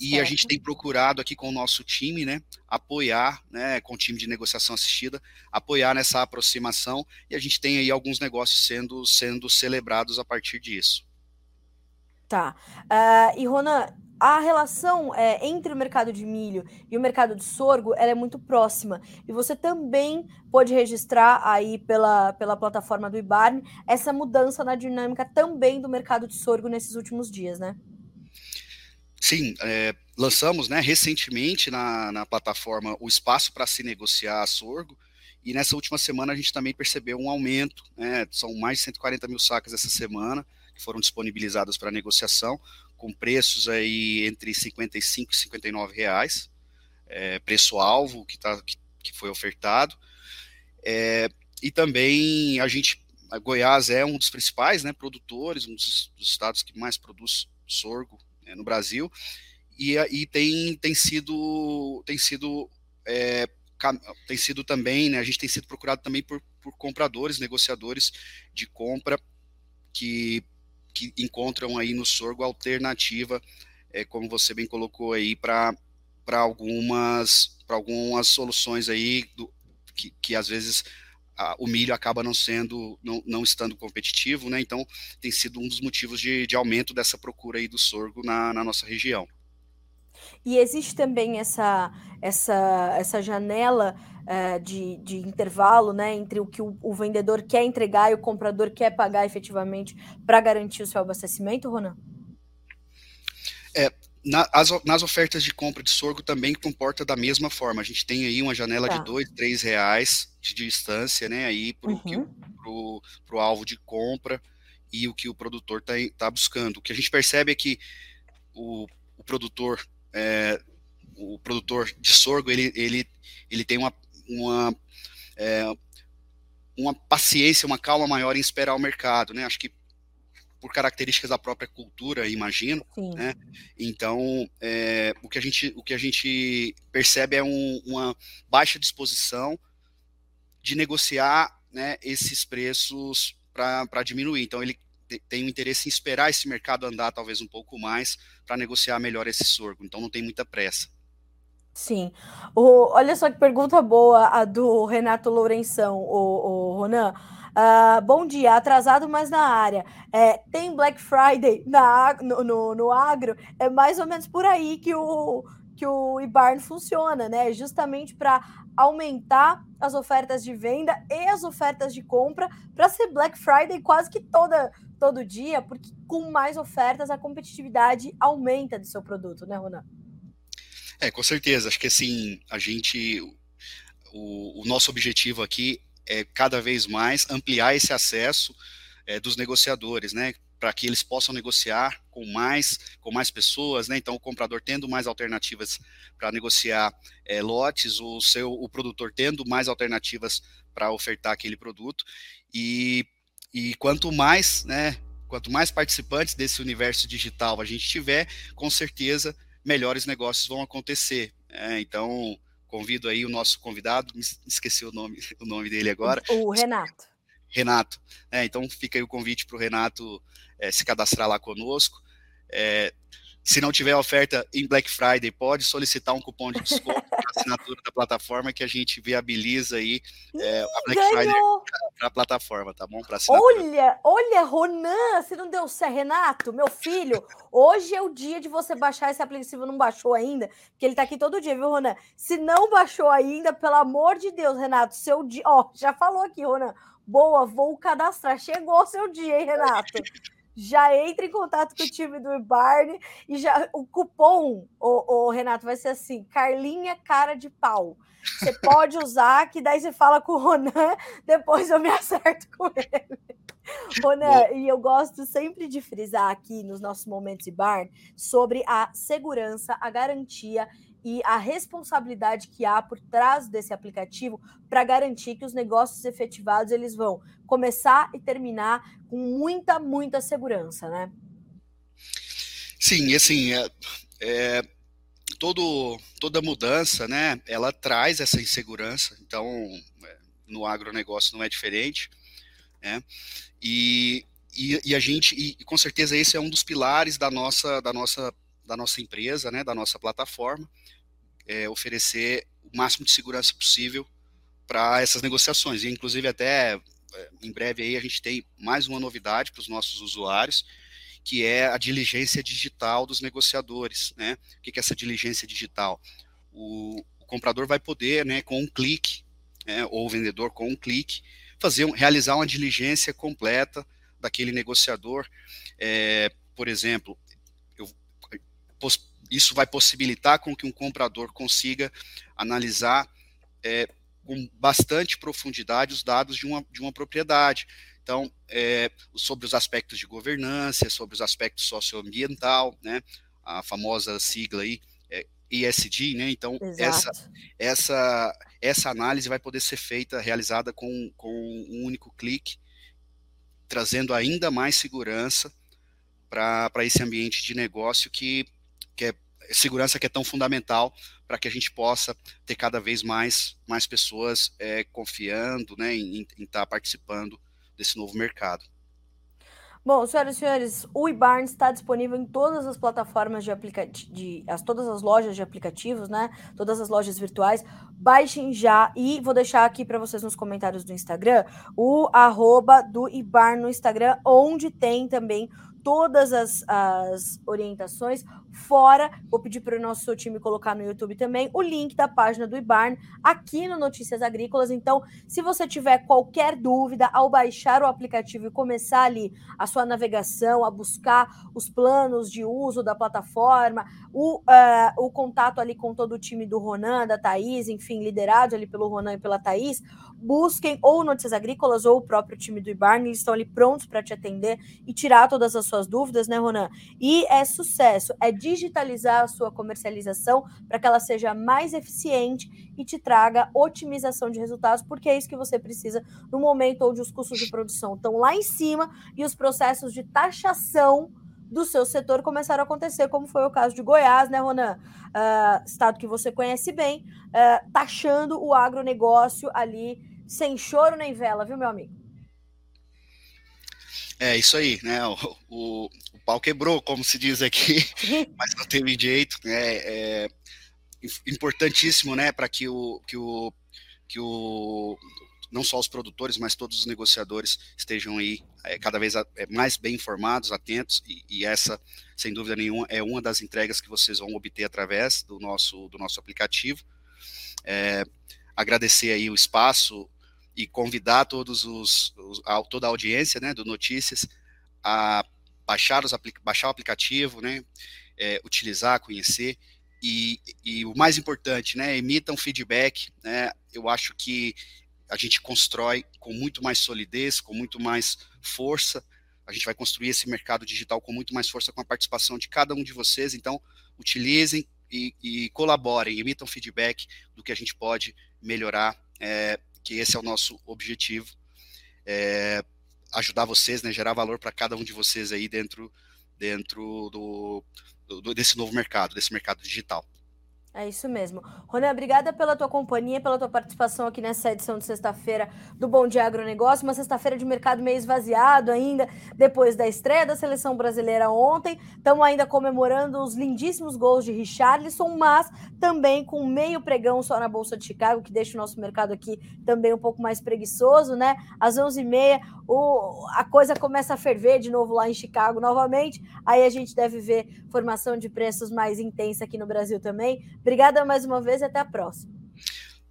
E certo. a gente tem procurado aqui com o nosso time, né, apoiar, né, com o time de negociação assistida, apoiar nessa aproximação. E a gente tem aí alguns negócios sendo, sendo celebrados a partir disso. Tá. Uh, e Ronan, a relação é, entre o mercado de milho e o mercado de sorgo é muito próxima. E você também pode registrar aí pela, pela plataforma do IBARN essa mudança na dinâmica também do mercado de sorgo nesses últimos dias, né? Sim, é, lançamos né, recentemente na, na plataforma o espaço para se negociar sorgo, e nessa última semana a gente também percebeu um aumento, né, são mais de 140 mil sacas essa semana, que foram disponibilizadas para negociação, com preços aí entre 55 e 59 reais, é, preço-alvo que, tá, que, que, foi ofertado. É, e também a gente, a Goiás é um dos principais né, produtores, um dos, dos estados que mais produz sorgo né, no Brasil, e, e tem, tem sido, tem sido é, tem sido também, né, a gente tem sido procurado também por, por compradores, negociadores de compra que que encontram aí no sorgo alternativa, é, como você bem colocou aí, para algumas, algumas soluções aí do, que, que às vezes a, o milho acaba não sendo, não, não estando competitivo, né? Então tem sido um dos motivos de, de aumento dessa procura aí do sorgo na, na nossa região. E existe também essa, essa, essa janela uh, de, de intervalo né, entre o que o, o, vendedor quer entregar e o comprador quer pagar efetivamente para garantir o seu abastecimento, Ronan? É, na, as, nas ofertas de compra de sorgo também comporta da mesma forma. A gente tem aí uma janela tá. de dois, três reais de distância, né, aí para o uhum. alvo de compra e o que o produtor está tá buscando. O que a gente percebe é que o, o produtor é, o produtor de sorgo ele, ele, ele tem uma, uma, é, uma paciência, uma calma maior em esperar o mercado, né? Acho que por características da própria cultura, imagino, né? Então, é, o, que a gente, o que a gente percebe é um, uma baixa disposição de negociar né, esses preços para diminuir. Então, ele tem o interesse em esperar esse mercado andar talvez um pouco mais para negociar melhor esse sorgo. Então, não tem muita pressa. Sim. O, olha só que pergunta boa a do Renato Lourenção, o, o Ronan. Uh, bom dia, atrasado, mas na área. É, tem Black Friday na, no, no, no, agro? É mais ou menos por aí que o, que o IBARN funciona, né? Justamente para aumentar as ofertas de venda e as ofertas de compra para ser Black Friday quase que toda todo dia, porque com mais ofertas a competitividade aumenta do seu produto, né, Ronan? É, com certeza. Acho que assim, a gente. O, o nosso objetivo aqui é cada vez mais ampliar esse acesso é, dos negociadores, né? Para que eles possam negociar com mais, com mais pessoas, né? Então, o comprador tendo mais alternativas para negociar é, lotes, o seu o produtor tendo mais alternativas para ofertar aquele produto. E, e quanto mais, né? Quanto mais participantes desse universo digital a gente tiver, com certeza melhores negócios vão acontecer. É, então, convido aí o nosso convidado, me esqueci o nome, o nome dele agora. O, Renato. Renato. É, então, fica aí o convite para o Renato é, se cadastrar lá conosco. É, se não tiver oferta em Black Friday, pode solicitar um cupom de desconto assinatura da plataforma que a gente viabiliza aí é, a Black Friday para a plataforma, tá bom? Olha, olha, Ronan, se não deu certo, Renato, meu filho, hoje é o dia de você baixar esse aplicativo, não baixou ainda, porque ele tá aqui todo dia, viu, Ronan? Se não baixou ainda, pelo amor de Deus, Renato, seu dia, ó, já falou aqui, Ronan, boa, vou cadastrar, chegou o seu dia, hein, Renato? Já entre em contato com o time do Barney e já o cupom, o, o, Renato, vai ser assim: Carlinha cara de pau. Você pode usar, que daí você fala com o Ronan, depois eu me acerto com ele. Ronan, e eu gosto sempre de frisar aqui nos nossos momentos de bar sobre a segurança, a garantia e a responsabilidade que há por trás desse aplicativo para garantir que os negócios efetivados eles vão começar e terminar com muita, muita segurança, né? Sim, assim, é, é, todo, toda mudança, né, ela traz essa insegurança, então é, no agronegócio não é diferente, né, e, e, e a gente, e com certeza esse é um dos pilares da nossa, da nossa da nossa empresa, né, da nossa plataforma, é, oferecer o máximo de segurança possível para essas negociações. E, inclusive, até é, em breve aí a gente tem mais uma novidade para os nossos usuários, que é a diligência digital dos negociadores. Né? O que é essa diligência digital? O, o comprador vai poder, né, com um clique, né, ou o vendedor com um clique, fazer um, realizar uma diligência completa daquele negociador. É, por exemplo, isso vai possibilitar com que um comprador consiga analisar é, com bastante profundidade os dados de uma, de uma propriedade. Então, é, sobre os aspectos de governança, sobre os aspectos socioambiental, né, a famosa sigla aí, é, ESG, né, então essa, essa, essa análise vai poder ser feita, realizada com, com um único clique, trazendo ainda mais segurança para esse ambiente de negócio que que é segurança que é tão fundamental para que a gente possa ter cada vez mais, mais pessoas é, confiando né, em estar tá participando desse novo mercado. Bom, senhoras e senhores, o eBarn está disponível em todas as plataformas de aplicativo, de as, todas as lojas de aplicativos, né? Todas as lojas virtuais. Baixem já e vou deixar aqui para vocês nos comentários do Instagram o arroba do eBarn no Instagram, onde tem também todas as, as orientações. Fora, vou pedir para o nosso time colocar no YouTube também o link da página do IBARN aqui no Notícias Agrícolas. Então, se você tiver qualquer dúvida ao baixar o aplicativo e começar ali a sua navegação, a buscar os planos de uso da plataforma, o, uh, o contato ali com todo o time do Ronan, da Thaís, enfim, liderado ali pelo Ronan e pela Thaís, busquem ou Notícias Agrícolas ou o próprio time do IBARN, eles estão ali prontos para te atender e tirar todas as suas dúvidas, né, Ronan? E é sucesso, é digitalizar a sua comercialização para que ela seja mais eficiente e te traga otimização de resultados, porque é isso que você precisa no momento onde os custos de produção estão lá em cima e os processos de taxação do seu setor começaram a acontecer, como foi o caso de Goiás, né, Ronan? Uh, estado que você conhece bem, uh, taxando o agronegócio ali sem choro nem vela, viu, meu amigo? É isso aí, né? O, o, o pau quebrou, como se diz aqui, mas não teve jeito, né? É importantíssimo, né, para que o, que o que o não só os produtores, mas todos os negociadores estejam aí é, cada vez a, é, mais bem informados, atentos, e, e, essa, sem dúvida nenhuma, é uma das entregas que vocês vão obter através do nosso, do nosso aplicativo. É, agradecer aí o espaço, e convidar todos os, os a, toda a audiência né, do Notícias a baixar, os, baixar o aplicativo, né, é, utilizar, conhecer e, e, o mais importante, né, emitam feedback. Né, eu acho que a gente constrói com muito mais solidez, com muito mais força. A gente vai construir esse mercado digital com muito mais força com a participação de cada um de vocês. Então, utilizem e, e colaborem, emitam feedback do que a gente pode melhorar é, que esse é o nosso objetivo, é, ajudar vocês, né, gerar valor para cada um de vocês aí dentro, dentro do, do, desse novo mercado, desse mercado digital. É isso mesmo. Ronan, obrigada pela tua companhia, pela tua participação aqui nessa edição de sexta-feira do Bom Dia Agronegócio. Uma sexta-feira de mercado meio esvaziado ainda, depois da estreia da seleção brasileira ontem. Estamos ainda comemorando os lindíssimos gols de Richarlison, mas também com meio pregão só na Bolsa de Chicago, que deixa o nosso mercado aqui também um pouco mais preguiçoso, né? Às 11h30, o, a coisa começa a ferver de novo lá em Chicago novamente. Aí a gente deve ver formação de preços mais intensa aqui no Brasil também. Obrigada mais uma vez e até a próxima.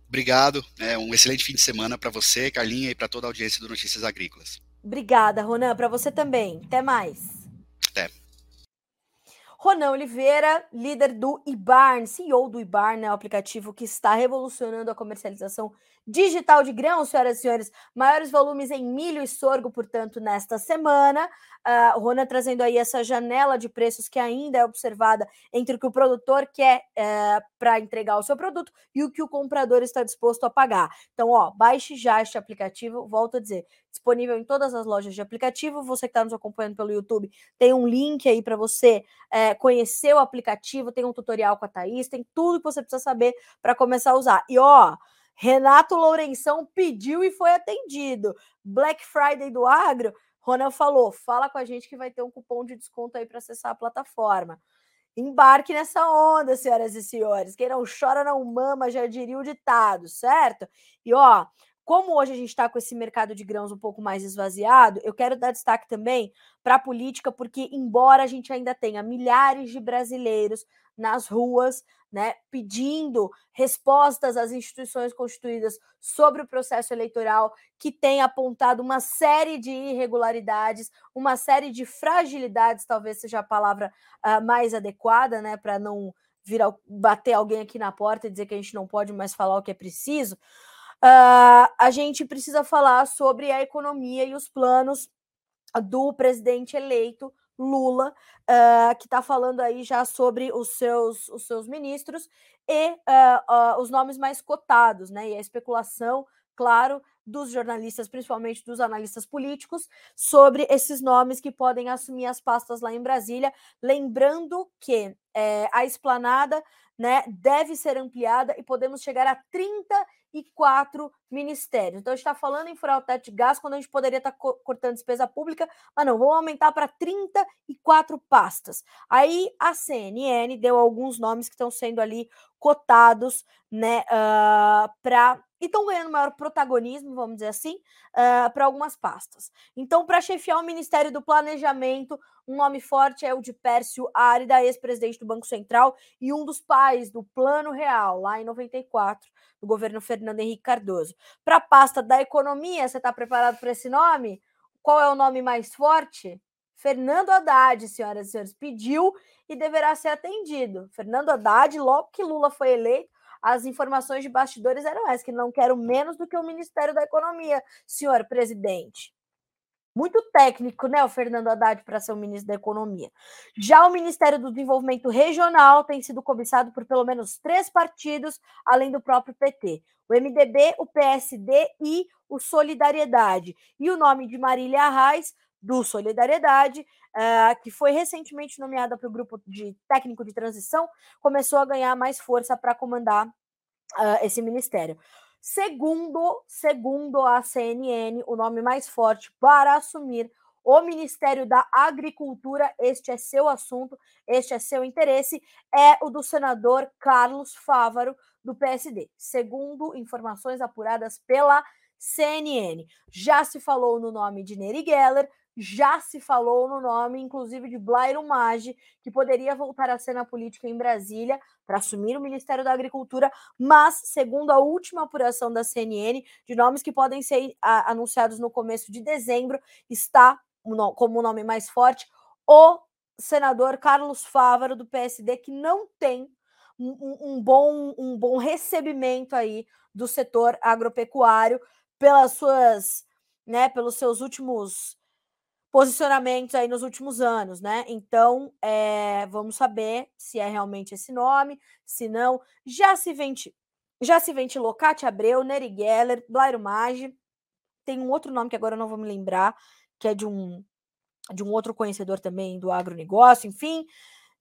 Obrigado. É um excelente fim de semana para você, Carlinha, e para toda a audiência do Notícias Agrícolas. Obrigada, Ronan. Para você também. Até mais. Até. Ronan Oliveira, líder do IBARN, CEO do IBARN, né, o aplicativo que está revolucionando a comercialização digital de grãos, senhoras e senhores. Maiores volumes em milho e sorgo, portanto, nesta semana. Uh, o Ronan trazendo aí essa janela de preços que ainda é observada entre o que o produtor quer uh, eh, para entregar o seu produto e o que o comprador está disposto a pagar. Então, ó, baixe já este aplicativo, volto a dizer, disponível em todas as lojas de aplicativo. Você que está nos acompanhando pelo YouTube, tem um link aí para você uh, conhecer o aplicativo, tem um tutorial com a Thaís, tem tudo que você precisa saber para começar a usar. E ó, Renato Lourenção pediu e foi atendido. Black Friday do Agro, Ronald falou: fala com a gente que vai ter um cupom de desconto aí para acessar a plataforma. Embarque nessa onda, senhoras e senhores. Quem não chora não mama, já diria o ditado, certo? E ó, como hoje a gente está com esse mercado de grãos um pouco mais esvaziado, eu quero dar destaque também para a política, porque, embora a gente ainda tenha milhares de brasileiros nas ruas, né, pedindo respostas às instituições constituídas sobre o processo eleitoral, que tem apontado uma série de irregularidades, uma série de fragilidades, talvez seja a palavra uh, mais adequada, né, para não vir bater alguém aqui na porta e dizer que a gente não pode mais falar o que é preciso. Uh, a gente precisa falar sobre a economia e os planos do presidente eleito Lula, uh, que está falando aí já sobre os seus, os seus ministros e uh, uh, os nomes mais cotados, né? E a especulação, claro, dos jornalistas, principalmente dos analistas políticos, sobre esses nomes que podem assumir as pastas lá em Brasília. Lembrando que é, a esplanada né, deve ser ampliada e podemos chegar a 30 e quatro ministérios. Então, a gente está falando em furar o teto de gás quando a gente poderia estar tá co cortando despesa pública, mas não, vamos aumentar para 34 pastas. Aí a CNN deu alguns nomes que estão sendo ali cotados, né, uh, ah, para e estão ganhando maior protagonismo, vamos dizer assim, uh, para algumas pastas. Então, para chefiar o Ministério do Planejamento, um nome forte é o de Pércio Árida, ex-presidente do Banco Central e um dos pais do Plano Real, lá em 94, do governo Fernando Henrique Cardoso. Para a pasta da Economia, você está preparado para esse nome? Qual é o nome mais forte? Fernando Haddad, senhoras e senhores, pediu e deverá ser atendido. Fernando Haddad, logo que Lula foi eleito, as informações de bastidores eram essas, que não quero menos do que o Ministério da Economia, senhor presidente. Muito técnico, né, o Fernando Haddad para ser o ministro da Economia. Já o Ministério do Desenvolvimento Regional tem sido cobiçado por pelo menos três partidos, além do próprio PT: o MDB, o PSD e o Solidariedade. E o nome de Marília Arraes, do Solidariedade, uh, que foi recentemente nomeada para o grupo de técnico de transição, começou a ganhar mais força para comandar uh, esse ministério. Segundo, segundo a CNN, o nome mais forte para assumir o Ministério da Agricultura, este é seu assunto, este é seu interesse, é o do senador Carlos Fávaro, do PSD, segundo informações apuradas pela CNN. Já se falou no nome de Neri Geller, já se falou no nome, inclusive, de Blairo Maggi, que poderia voltar a ser na política em Brasília para assumir o Ministério da Agricultura, mas, segundo a última apuração da CNN, de nomes que podem ser a, anunciados no começo de dezembro, está como o nome mais forte o senador Carlos Fávaro, do PSD, que não tem um, um, bom, um bom recebimento aí do setor agropecuário pelas suas, né, pelos seus últimos posicionamentos aí nos últimos anos, né? Então, é, vamos saber se é realmente esse nome, se não. Já se, venti, já se ventilou Cátia Abreu, Neri Geller, Blairo Maggi. Tem um outro nome que agora eu não vou me lembrar, que é de um, de um outro conhecedor também do agronegócio, enfim.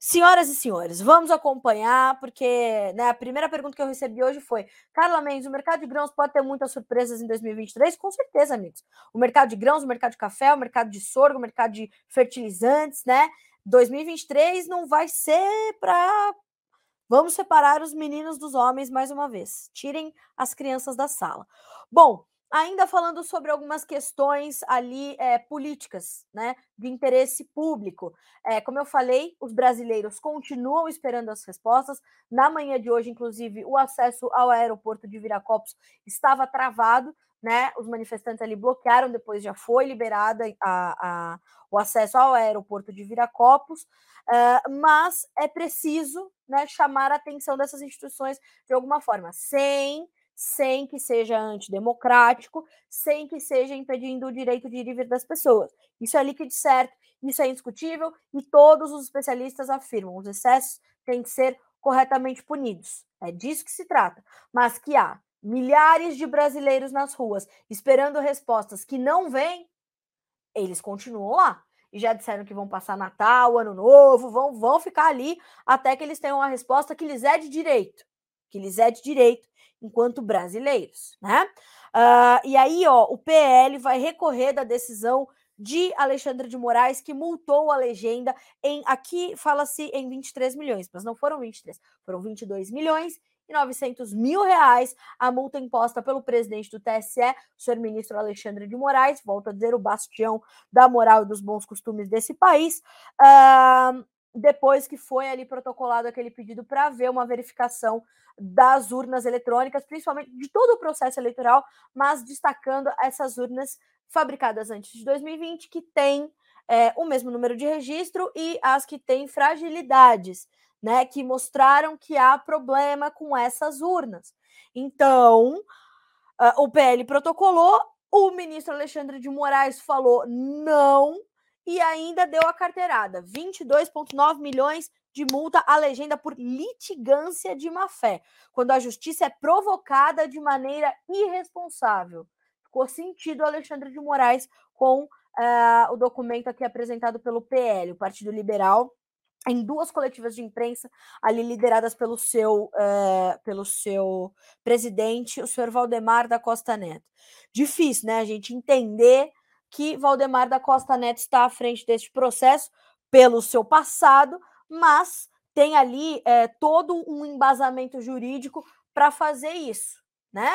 Senhoras e senhores, vamos acompanhar, porque né, a primeira pergunta que eu recebi hoje foi: Carla Mendes, o mercado de grãos pode ter muitas surpresas em 2023? Com certeza, amigos. O mercado de grãos, o mercado de café, o mercado de sorgo, o mercado de fertilizantes, né? 2023 não vai ser para. Vamos separar os meninos dos homens mais uma vez. Tirem as crianças da sala. Bom, Ainda falando sobre algumas questões ali é, políticas, né, de interesse público. É, como eu falei, os brasileiros continuam esperando as respostas. Na manhã de hoje, inclusive, o acesso ao aeroporto de Viracopos estava travado, né? Os manifestantes ali bloquearam, depois já foi liberada a, a o acesso ao aeroporto de Viracopos, uh, mas é preciso né, chamar a atenção dessas instituições de alguma forma, sem sem que seja antidemocrático, sem que seja impedindo o direito de ir e vir das pessoas. Isso é líquido certo, isso é indiscutível e todos os especialistas afirmam: os excessos têm que ser corretamente punidos. É disso que se trata. Mas que há milhares de brasileiros nas ruas esperando respostas que não vêm, eles continuam lá. E já disseram que vão passar Natal, Ano Novo, vão, vão ficar ali até que eles tenham uma resposta que lhes é de direito. Que lhes é de direito enquanto brasileiros, né? Uh, e aí, ó, o PL vai recorrer da decisão de Alexandre de Moraes, que multou a legenda em. Aqui fala-se em 23 milhões, mas não foram 23, foram 22 milhões e 900 mil reais a multa imposta pelo presidente do TSE, o senhor ministro Alexandre de Moraes, volta a dizer, o bastião da moral e dos bons costumes desse país. Uh, depois que foi ali protocolado aquele pedido para ver uma verificação das urnas eletrônicas, principalmente de todo o processo eleitoral, mas destacando essas urnas fabricadas antes de 2020, que têm é, o mesmo número de registro e as que têm fragilidades, né, que mostraram que há problema com essas urnas. Então, uh, o PL protocolou, o ministro Alexandre de Moraes falou não, e ainda deu a carteirada, 22,9 milhões de multa à legenda por litigância de má-fé, quando a justiça é provocada de maneira irresponsável. Ficou sentido Alexandre de Moraes com uh, o documento aqui apresentado pelo PL, o Partido Liberal, em duas coletivas de imprensa, ali lideradas pelo seu, uh, pelo seu presidente, o senhor Valdemar da Costa Neto. Difícil, né, a gente entender que Valdemar da Costa Neto está à frente deste processo pelo seu passado, mas tem ali é, todo um embasamento jurídico para fazer isso, né?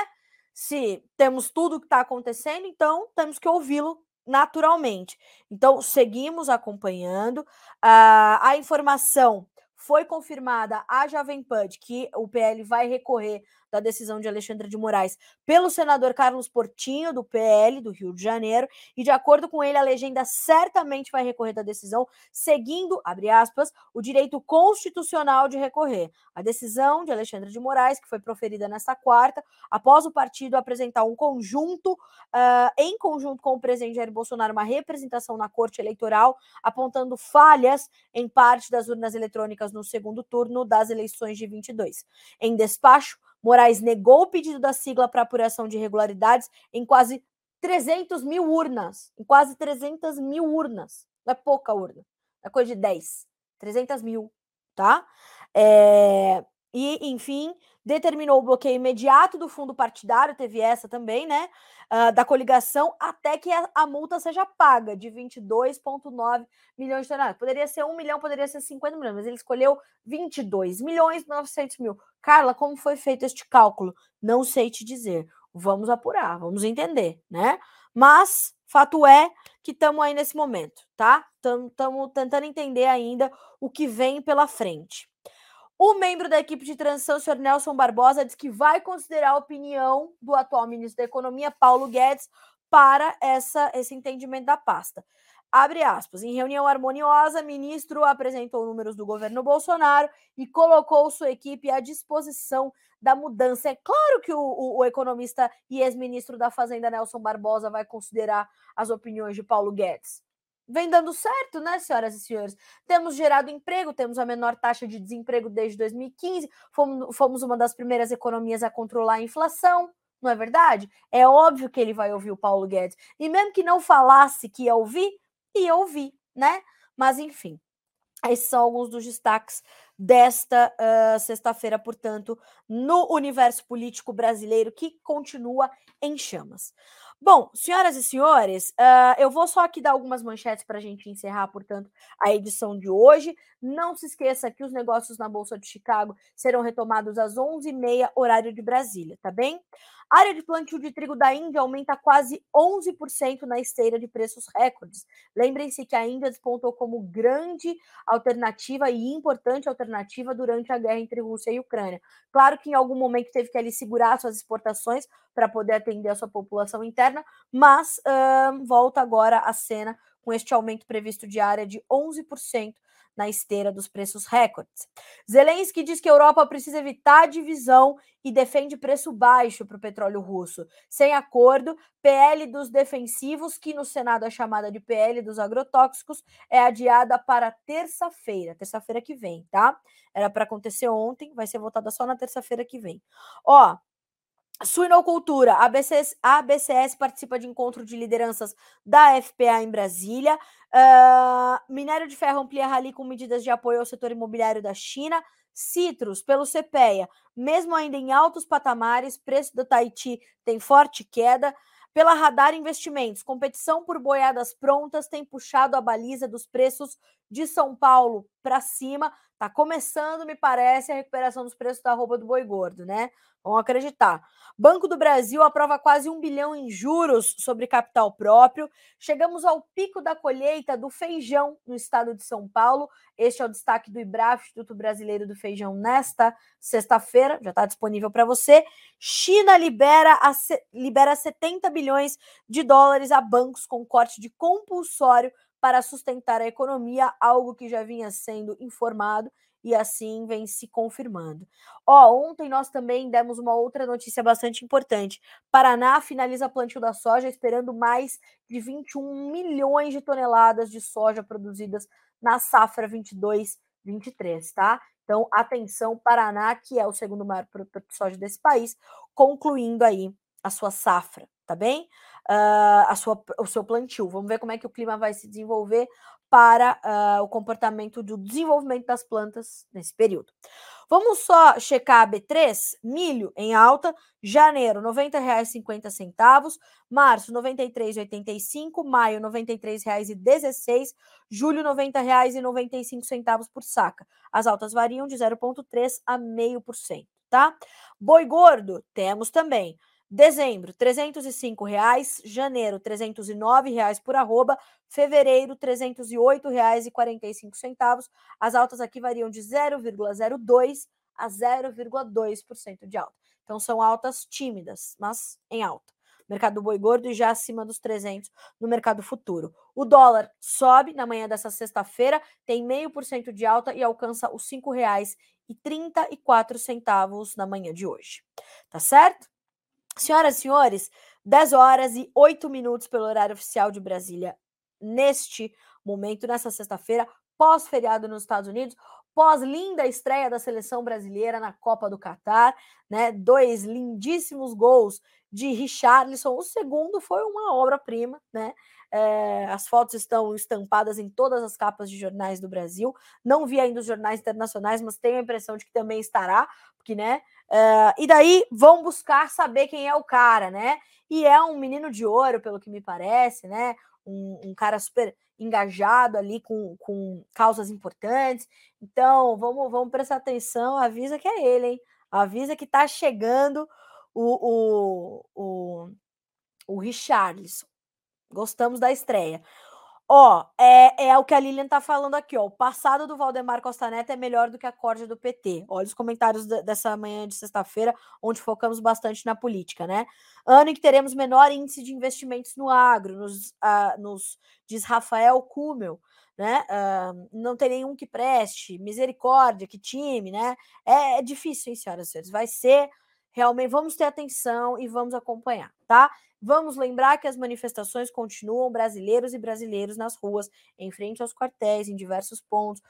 Se temos tudo o que está acontecendo, então temos que ouvi-lo naturalmente. Então, seguimos acompanhando. A informação foi confirmada à Jovem Pan que o PL vai recorrer da decisão de Alexandre de Moraes pelo senador Carlos Portinho, do PL do Rio de Janeiro, e de acordo com ele, a legenda certamente vai recorrer da decisão, seguindo, abre aspas, o direito constitucional de recorrer. A decisão de Alexandre de Moraes, que foi proferida nesta quarta, após o partido apresentar um conjunto, uh, em conjunto com o presidente Jair Bolsonaro, uma representação na Corte Eleitoral, apontando falhas em parte das urnas eletrônicas no segundo turno das eleições de 22. Em despacho, Moraes negou o pedido da sigla para apuração de irregularidades em quase 300 mil urnas. Em quase 300 mil urnas. Não é pouca urna. É coisa de 10. 300 mil, tá? É... E, enfim, determinou o bloqueio imediato do fundo partidário, teve essa também, né? Uh, da coligação, até que a, a multa seja paga de 22,9 milhões de toneladas. Poderia ser 1 milhão, poderia ser 50 milhões, mas ele escolheu 22 milhões e 900 mil. Carla, como foi feito este cálculo? Não sei te dizer. Vamos apurar, vamos entender, né? Mas fato é que estamos aí nesse momento, tá? Estamos tentando entender ainda o que vem pela frente. O membro da equipe de transição, o senhor Nelson Barbosa, diz que vai considerar a opinião do atual ministro da Economia, Paulo Guedes, para essa, esse entendimento da pasta. Abre aspas. Em reunião harmoniosa, ministro apresentou números do governo Bolsonaro e colocou sua equipe à disposição da mudança. É claro que o, o, o economista e ex-ministro da Fazenda, Nelson Barbosa, vai considerar as opiniões de Paulo Guedes vem dando certo, né, senhoras e senhores? Temos gerado emprego, temos a menor taxa de desemprego desde 2015, fomos, fomos uma das primeiras economias a controlar a inflação, não é verdade? É óbvio que ele vai ouvir o Paulo Guedes. E mesmo que não falasse que ia ouvir, ia ouvir, né? Mas enfim. Esses são alguns dos destaques desta uh, sexta-feira, portanto, no universo político brasileiro que continua em chamas. Bom, senhoras e senhores, uh, eu vou só aqui dar algumas manchetes para a gente encerrar, portanto, a edição de hoje. Não se esqueça que os negócios na Bolsa de Chicago serão retomados às 11h30, horário de Brasília, tá bem? A área de plantio de trigo da Índia aumenta quase 11% na esteira de preços recordes. Lembrem-se que a Índia despontou como grande alternativa e importante alternativa durante a guerra entre Rússia e Ucrânia. Claro que em algum momento teve que ali segurar suas exportações para poder atender a sua população interna, mas volta agora a cena com este aumento previsto de área de 11% na esteira dos preços recordes. Zelensky diz que a Europa precisa evitar divisão e defende preço baixo para o petróleo russo. Sem acordo, PL dos defensivos, que no Senado é chamada de PL dos agrotóxicos, é adiada para terça-feira, terça-feira que vem, tá? Era para acontecer ontem, vai ser votada só na terça-feira que vem. Ó, Suinocultura, a BCS, a BCS participa de encontro de lideranças da FPA em Brasília. Uh, minério de ferro amplia rally com medidas de apoio ao setor imobiliário da China. Citrus, pelo CPEA, mesmo ainda em altos patamares, preço do Tahiti tem forte queda. Pela Radar Investimentos, competição por boiadas prontas tem puxado a baliza dos preços de São Paulo para cima. Tá começando, me parece, a recuperação dos preços da roupa do boi gordo, né? Vamos acreditar. Banco do Brasil aprova quase um bilhão em juros sobre capital próprio. Chegamos ao pico da colheita do feijão no estado de São Paulo. Este é o destaque do IBRAF, Instituto Brasileiro do Feijão, nesta sexta-feira. Já está disponível para você. China libera, a, libera 70 bilhões de dólares a bancos com corte de compulsório para sustentar a economia, algo que já vinha sendo informado e assim vem se confirmando. Ó, ontem nós também demos uma outra notícia bastante importante. Paraná finaliza plantio da soja esperando mais de 21 milhões de toneladas de soja produzidas na safra 22-23, tá? Então, atenção, Paraná, que é o segundo maior produtor de soja desse país, concluindo aí a sua safra, tá bem? Uh, a sua, o seu plantio. Vamos ver como é que o clima vai se desenvolver para uh, o comportamento do desenvolvimento das plantas nesse período. Vamos só checar a B3, milho em alta, janeiro R$ 90,50, março R$ 93,85, maio R$ 93,16, julho R$ 90,95 por saca. As altas variam de 0,3 a 0,5%, tá? Boi gordo, temos também Dezembro, R$ 305,00. Janeiro, R$ 309,00 por arroba. Fevereiro, R$ 308,45. As altas aqui variam de 0,02% a 0,2% de alta. Então, são altas tímidas, mas em alta. Mercado do boi gordo e já acima dos 300 no mercado futuro. O dólar sobe na manhã dessa sexta-feira, tem meio por cento de alta e alcança os R$ 5,34 na manhã de hoje. Tá certo? Senhoras e senhores, 10 horas e 8 minutos pelo horário oficial de Brasília, neste momento, nessa sexta-feira, pós-feriado nos Estados Unidos, pós-linda estreia da seleção brasileira na Copa do Catar, né? Dois lindíssimos gols de Richarlison. O segundo foi uma obra-prima, né? É, as fotos estão estampadas em todas as capas de jornais do Brasil. Não vi ainda os jornais internacionais, mas tenho a impressão de que também estará, porque, né? Uh, e daí vão buscar saber quem é o cara, né? E é um menino de ouro, pelo que me parece, né? Um, um cara super engajado ali com, com causas importantes. Então, vamos, vamos prestar atenção, avisa que é ele, hein? Avisa que tá chegando o, o, o, o Richarlison. Gostamos da estreia. Ó, é, é o que a Lilian tá falando aqui, ó. O passado do Valdemar Costa Neto é melhor do que a corda do PT. Olha os comentários dessa manhã de sexta-feira, onde focamos bastante na política, né? Ano em que teremos menor índice de investimentos no agro, nos, uh, nos diz Rafael Kumel, né? Uh, não tem nenhum que preste, misericórdia, que time, né? É, é difícil, hein, senhoras e senhores? Vai ser realmente, vamos ter atenção e vamos acompanhar, tá? Vamos lembrar que as manifestações continuam, brasileiros e brasileiros nas ruas, em frente aos quartéis, em diversos pontos,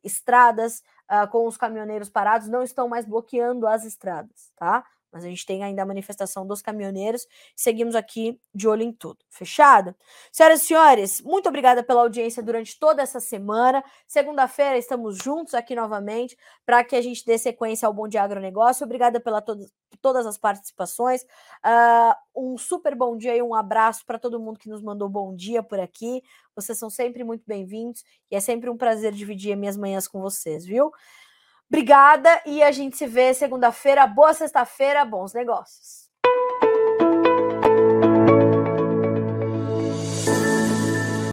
estradas uh, com os caminhoneiros parados não estão mais bloqueando as estradas, tá? Mas a gente tem ainda a manifestação dos caminhoneiros. Seguimos aqui de olho em tudo. Fechado? Senhoras e senhores, muito obrigada pela audiência durante toda essa semana. Segunda-feira estamos juntos aqui novamente para que a gente dê sequência ao Bom Dia Agronegócio. Obrigada pela to todas as participações. Uh, um super bom dia e um abraço para todo mundo que nos mandou bom dia por aqui. Vocês são sempre muito bem-vindos e é sempre um prazer dividir minhas manhãs com vocês, viu? Obrigada e a gente se vê segunda-feira. Boa sexta-feira, bons negócios.